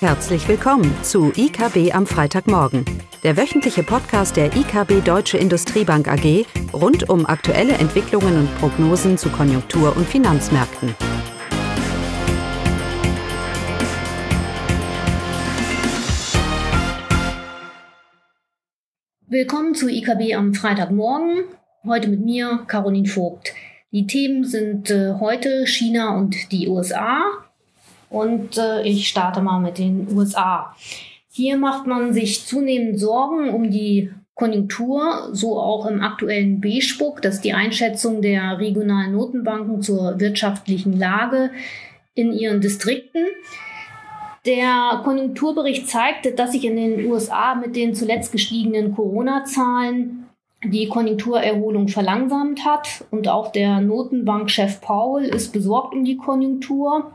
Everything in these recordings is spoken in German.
Herzlich willkommen zu IKB am Freitagmorgen, der wöchentliche Podcast der IKB Deutsche Industriebank AG rund um aktuelle Entwicklungen und Prognosen zu Konjunktur- und Finanzmärkten. Willkommen zu IKB am Freitagmorgen. Heute mit mir, Caroline Vogt. Die Themen sind äh, heute China und die USA. Und äh, ich starte mal mit den USA. Hier macht man sich zunehmend Sorgen um die Konjunktur, so auch im aktuellen B-Spuck, das ist die Einschätzung der regionalen Notenbanken zur wirtschaftlichen Lage in ihren Distrikten. Der Konjunkturbericht zeigte, dass sich in den USA mit den zuletzt gestiegenen Corona-Zahlen die Konjunkturerholung verlangsamt hat und auch der Notenbankchef Powell ist besorgt um die Konjunktur.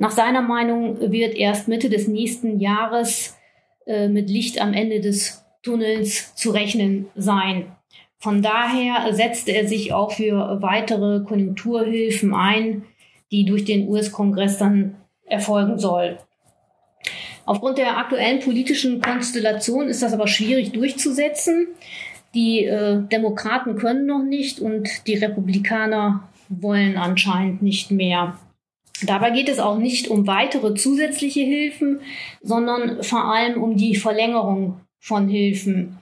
Nach seiner Meinung wird erst Mitte des nächsten Jahres äh, mit Licht am Ende des Tunnels zu rechnen sein. Von daher setzte er sich auch für weitere Konjunkturhilfen ein, die durch den US-Kongress dann erfolgen soll. Aufgrund der aktuellen politischen Konstellation ist das aber schwierig durchzusetzen. Die äh, Demokraten können noch nicht und die Republikaner wollen anscheinend nicht mehr. Dabei geht es auch nicht um weitere zusätzliche Hilfen, sondern vor allem um die Verlängerung von Hilfen.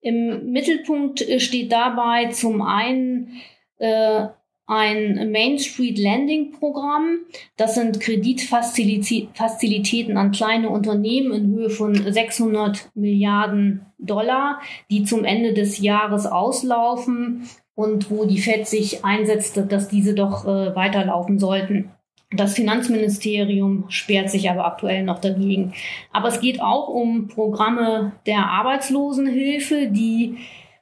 Im Mittelpunkt steht dabei zum einen äh, ein Main Street Lending Programm. Das sind Kreditfazilitäten an kleine Unternehmen in Höhe von 600 Milliarden Dollar, die zum Ende des Jahres auslaufen und wo die Fed sich einsetzt, dass diese doch äh, weiterlaufen sollten. Das Finanzministerium sperrt sich aber aktuell noch dagegen. Aber es geht auch um Programme der Arbeitslosenhilfe, die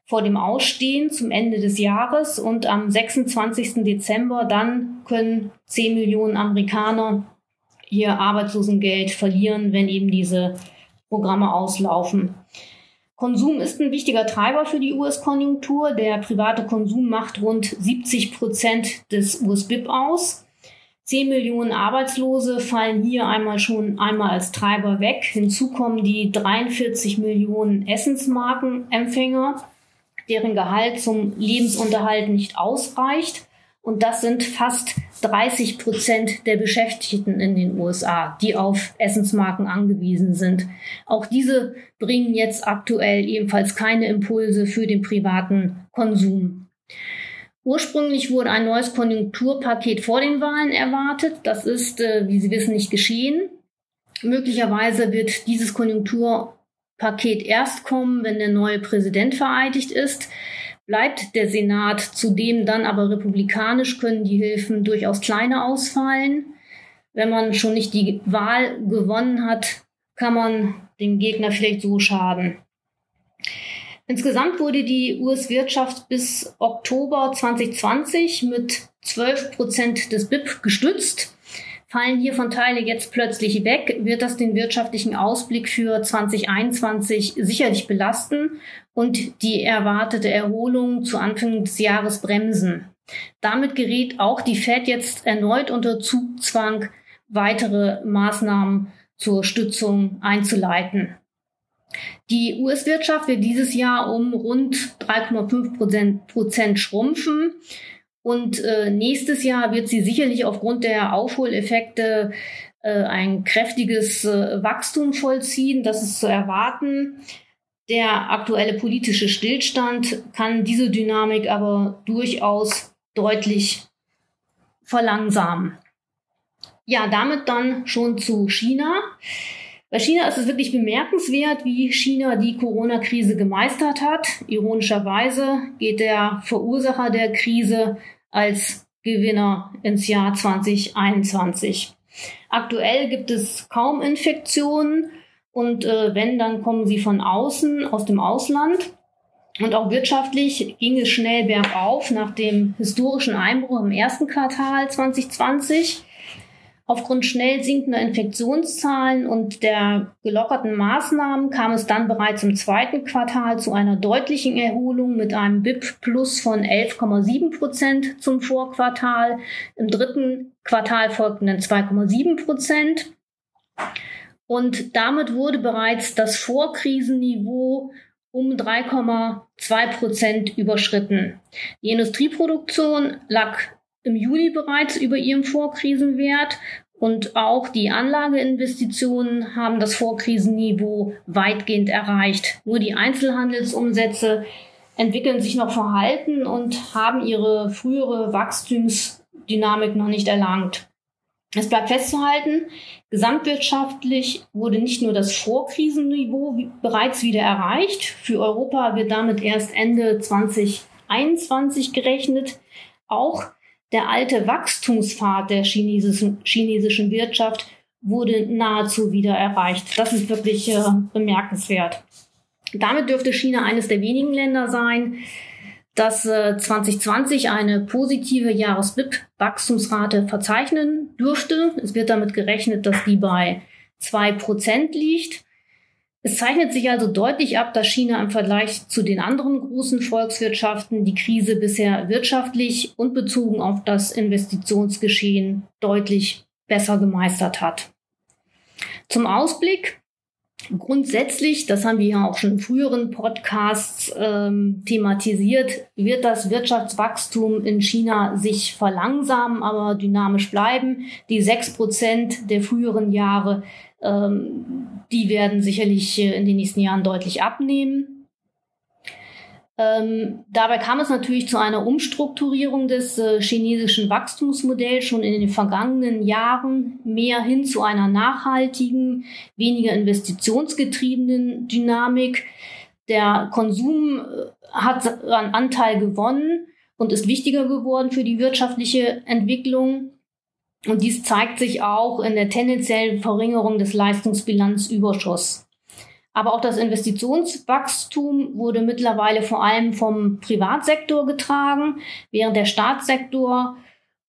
vor dem Ausstehen zum Ende des Jahres und am 26. Dezember dann können 10 Millionen Amerikaner ihr Arbeitslosengeld verlieren, wenn eben diese Programme auslaufen. Konsum ist ein wichtiger Treiber für die US-Konjunktur. Der private Konsum macht rund 70 Prozent des US-BIP aus. 10 Millionen Arbeitslose fallen hier einmal schon einmal als Treiber weg. Hinzu kommen die 43 Millionen Essensmarkenempfänger, deren Gehalt zum Lebensunterhalt nicht ausreicht. Und das sind fast 30 Prozent der Beschäftigten in den USA, die auf Essensmarken angewiesen sind. Auch diese bringen jetzt aktuell ebenfalls keine Impulse für den privaten Konsum. Ursprünglich wurde ein neues Konjunkturpaket vor den Wahlen erwartet. Das ist, äh, wie Sie wissen, nicht geschehen. Möglicherweise wird dieses Konjunkturpaket erst kommen, wenn der neue Präsident vereidigt ist. Bleibt der Senat zudem dann aber republikanisch, können die Hilfen durchaus kleiner ausfallen. Wenn man schon nicht die Wahl gewonnen hat, kann man dem Gegner vielleicht so schaden. Insgesamt wurde die US-Wirtschaft bis Oktober 2020 mit 12 Prozent des BIP gestützt. Fallen hiervon Teile jetzt plötzlich weg, wird das den wirtschaftlichen Ausblick für 2021 sicherlich belasten und die erwartete Erholung zu Anfang des Jahres bremsen. Damit gerät auch die Fed jetzt erneut unter Zugzwang, weitere Maßnahmen zur Stützung einzuleiten. Die US-Wirtschaft wird dieses Jahr um rund 3,5 Prozent schrumpfen. Und äh, nächstes Jahr wird sie sicherlich aufgrund der Aufholeffekte äh, ein kräftiges äh, Wachstum vollziehen. Das ist zu erwarten. Der aktuelle politische Stillstand kann diese Dynamik aber durchaus deutlich verlangsamen. Ja, damit dann schon zu China. Bei China ist es wirklich bemerkenswert, wie China die Corona-Krise gemeistert hat. Ironischerweise geht der Verursacher der Krise als Gewinner ins Jahr 2021. Aktuell gibt es kaum Infektionen und äh, wenn, dann kommen sie von außen, aus dem Ausland. Und auch wirtschaftlich ging es schnell bergauf nach dem historischen Einbruch im ersten Quartal 2020. Aufgrund schnell sinkender Infektionszahlen und der gelockerten Maßnahmen kam es dann bereits im zweiten Quartal zu einer deutlichen Erholung mit einem BIP Plus von 11,7 Prozent zum Vorquartal. Im dritten Quartal folgten dann 2,7 Prozent. Und damit wurde bereits das Vorkrisenniveau um 3,2 Prozent überschritten. Die Industrieproduktion lag im Juli bereits über ihrem Vorkrisenwert und auch die Anlageinvestitionen haben das Vorkrisenniveau weitgehend erreicht. Nur die Einzelhandelsumsätze entwickeln sich noch verhalten und haben ihre frühere Wachstumsdynamik noch nicht erlangt. Es bleibt festzuhalten, gesamtwirtschaftlich wurde nicht nur das Vorkrisenniveau bereits wieder erreicht. Für Europa wird damit erst Ende 2021 gerechnet. Auch der alte Wachstumspfad der chinesischen, Wirtschaft wurde nahezu wieder erreicht. Das ist wirklich äh, bemerkenswert. Damit dürfte China eines der wenigen Länder sein, das äh, 2020 eine positive Jahres-BIP-Wachstumsrate verzeichnen dürfte. Es wird damit gerechnet, dass die bei zwei Prozent liegt. Es zeichnet sich also deutlich ab, dass China im Vergleich zu den anderen großen Volkswirtschaften die Krise bisher wirtschaftlich und bezogen auf das Investitionsgeschehen deutlich besser gemeistert hat. Zum Ausblick. Grundsätzlich, das haben wir ja auch schon in früheren Podcasts ähm, thematisiert, wird das Wirtschaftswachstum in China sich verlangsamen, aber dynamisch bleiben. Die sechs Prozent der früheren Jahre ähm, die werden sicherlich äh, in den nächsten Jahren deutlich abnehmen. Ähm, dabei kam es natürlich zu einer Umstrukturierung des äh, chinesischen Wachstumsmodells schon in den vergangenen Jahren mehr hin zu einer nachhaltigen, weniger investitionsgetriebenen Dynamik. Der Konsum äh, hat an Anteil gewonnen und ist wichtiger geworden für die wirtschaftliche Entwicklung. Und dies zeigt sich auch in der tendenziellen Verringerung des Leistungsbilanzüberschusses. Aber auch das Investitionswachstum wurde mittlerweile vor allem vom Privatsektor getragen, während der Staatssektor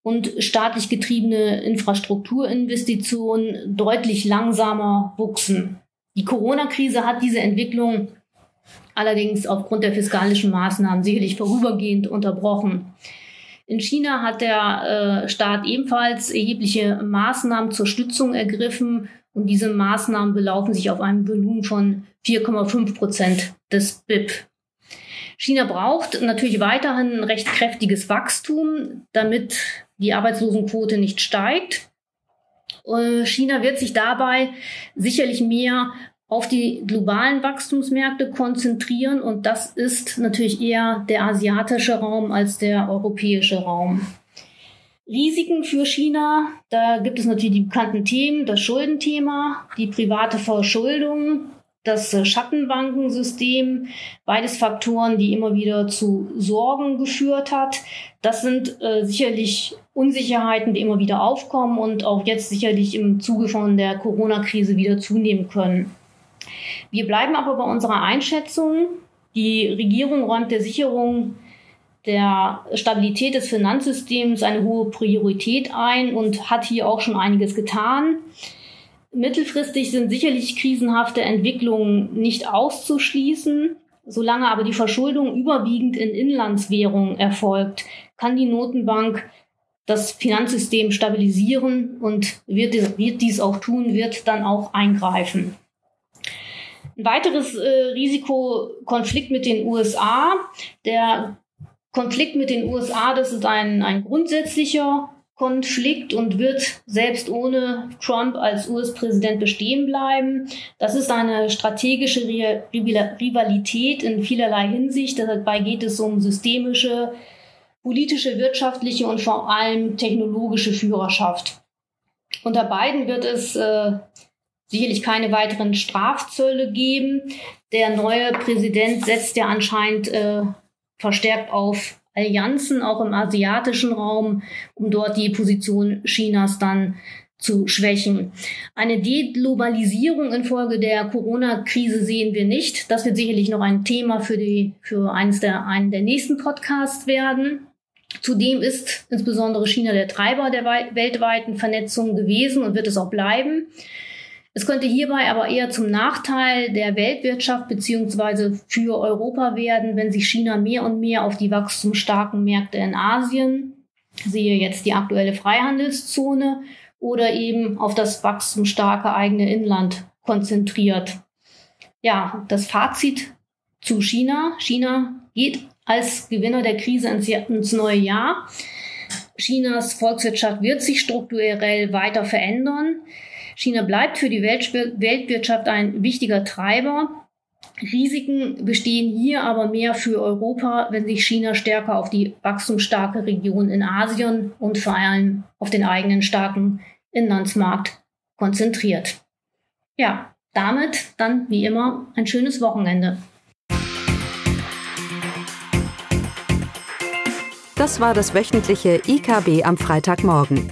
und staatlich getriebene Infrastrukturinvestitionen deutlich langsamer wuchsen. Die Corona-Krise hat diese Entwicklung allerdings aufgrund der fiskalischen Maßnahmen sicherlich vorübergehend unterbrochen. In China hat der äh, Staat ebenfalls erhebliche Maßnahmen zur Stützung ergriffen und diese Maßnahmen belaufen sich auf ein Volumen von 4,5 Prozent des BIP. China braucht natürlich weiterhin ein recht kräftiges Wachstum, damit die Arbeitslosenquote nicht steigt. Äh, China wird sich dabei sicherlich mehr auf die globalen Wachstumsmärkte konzentrieren und das ist natürlich eher der asiatische Raum als der europäische Raum. Risiken für China, da gibt es natürlich die bekannten Themen, das Schuldenthema, die private Verschuldung, das Schattenbankensystem, beides Faktoren, die immer wieder zu Sorgen geführt hat. Das sind äh, sicherlich Unsicherheiten, die immer wieder aufkommen und auch jetzt sicherlich im Zuge von der Corona-Krise wieder zunehmen können. Wir bleiben aber bei unserer Einschätzung. Die Regierung räumt der Sicherung der Stabilität des Finanzsystems eine hohe Priorität ein und hat hier auch schon einiges getan. Mittelfristig sind sicherlich krisenhafte Entwicklungen nicht auszuschließen. Solange aber die Verschuldung überwiegend in Inlandswährungen erfolgt, kann die Notenbank das Finanzsystem stabilisieren und wird, wird dies auch tun, wird dann auch eingreifen. Ein weiteres äh, Risiko, Konflikt mit den USA. Der Konflikt mit den USA, das ist ein, ein grundsätzlicher Konflikt und wird selbst ohne Trump als US-Präsident bestehen bleiben. Das ist eine strategische Rivalität in vielerlei Hinsicht. Dabei geht es um systemische, politische, wirtschaftliche und vor allem technologische Führerschaft. Unter beiden wird es äh, sicherlich keine weiteren Strafzölle geben. Der neue Präsident setzt ja anscheinend äh, verstärkt auf Allianzen, auch im asiatischen Raum, um dort die Position Chinas dann zu schwächen. Eine Deglobalisierung infolge der Corona-Krise sehen wir nicht. Das wird sicherlich noch ein Thema für die, für eines der, einen der nächsten Podcasts werden. Zudem ist insbesondere China der Treiber der weltweiten Vernetzung gewesen und wird es auch bleiben. Es könnte hierbei aber eher zum Nachteil der Weltwirtschaft beziehungsweise für Europa werden, wenn sich China mehr und mehr auf die wachstumsstarken Märkte in Asien siehe jetzt die aktuelle Freihandelszone, oder eben auf das wachstumsstarke eigene Inland konzentriert. Ja, das Fazit zu China. China geht als Gewinner der Krise ins neue Jahr. Chinas Volkswirtschaft wird sich strukturell weiter verändern. China bleibt für die Weltwirtschaft ein wichtiger Treiber. Risiken bestehen hier aber mehr für Europa, wenn sich China stärker auf die wachstumsstarke Region in Asien und vor allem auf den eigenen starken Inlandsmarkt konzentriert. Ja, damit dann wie immer ein schönes Wochenende. Das war das wöchentliche IKB am Freitagmorgen.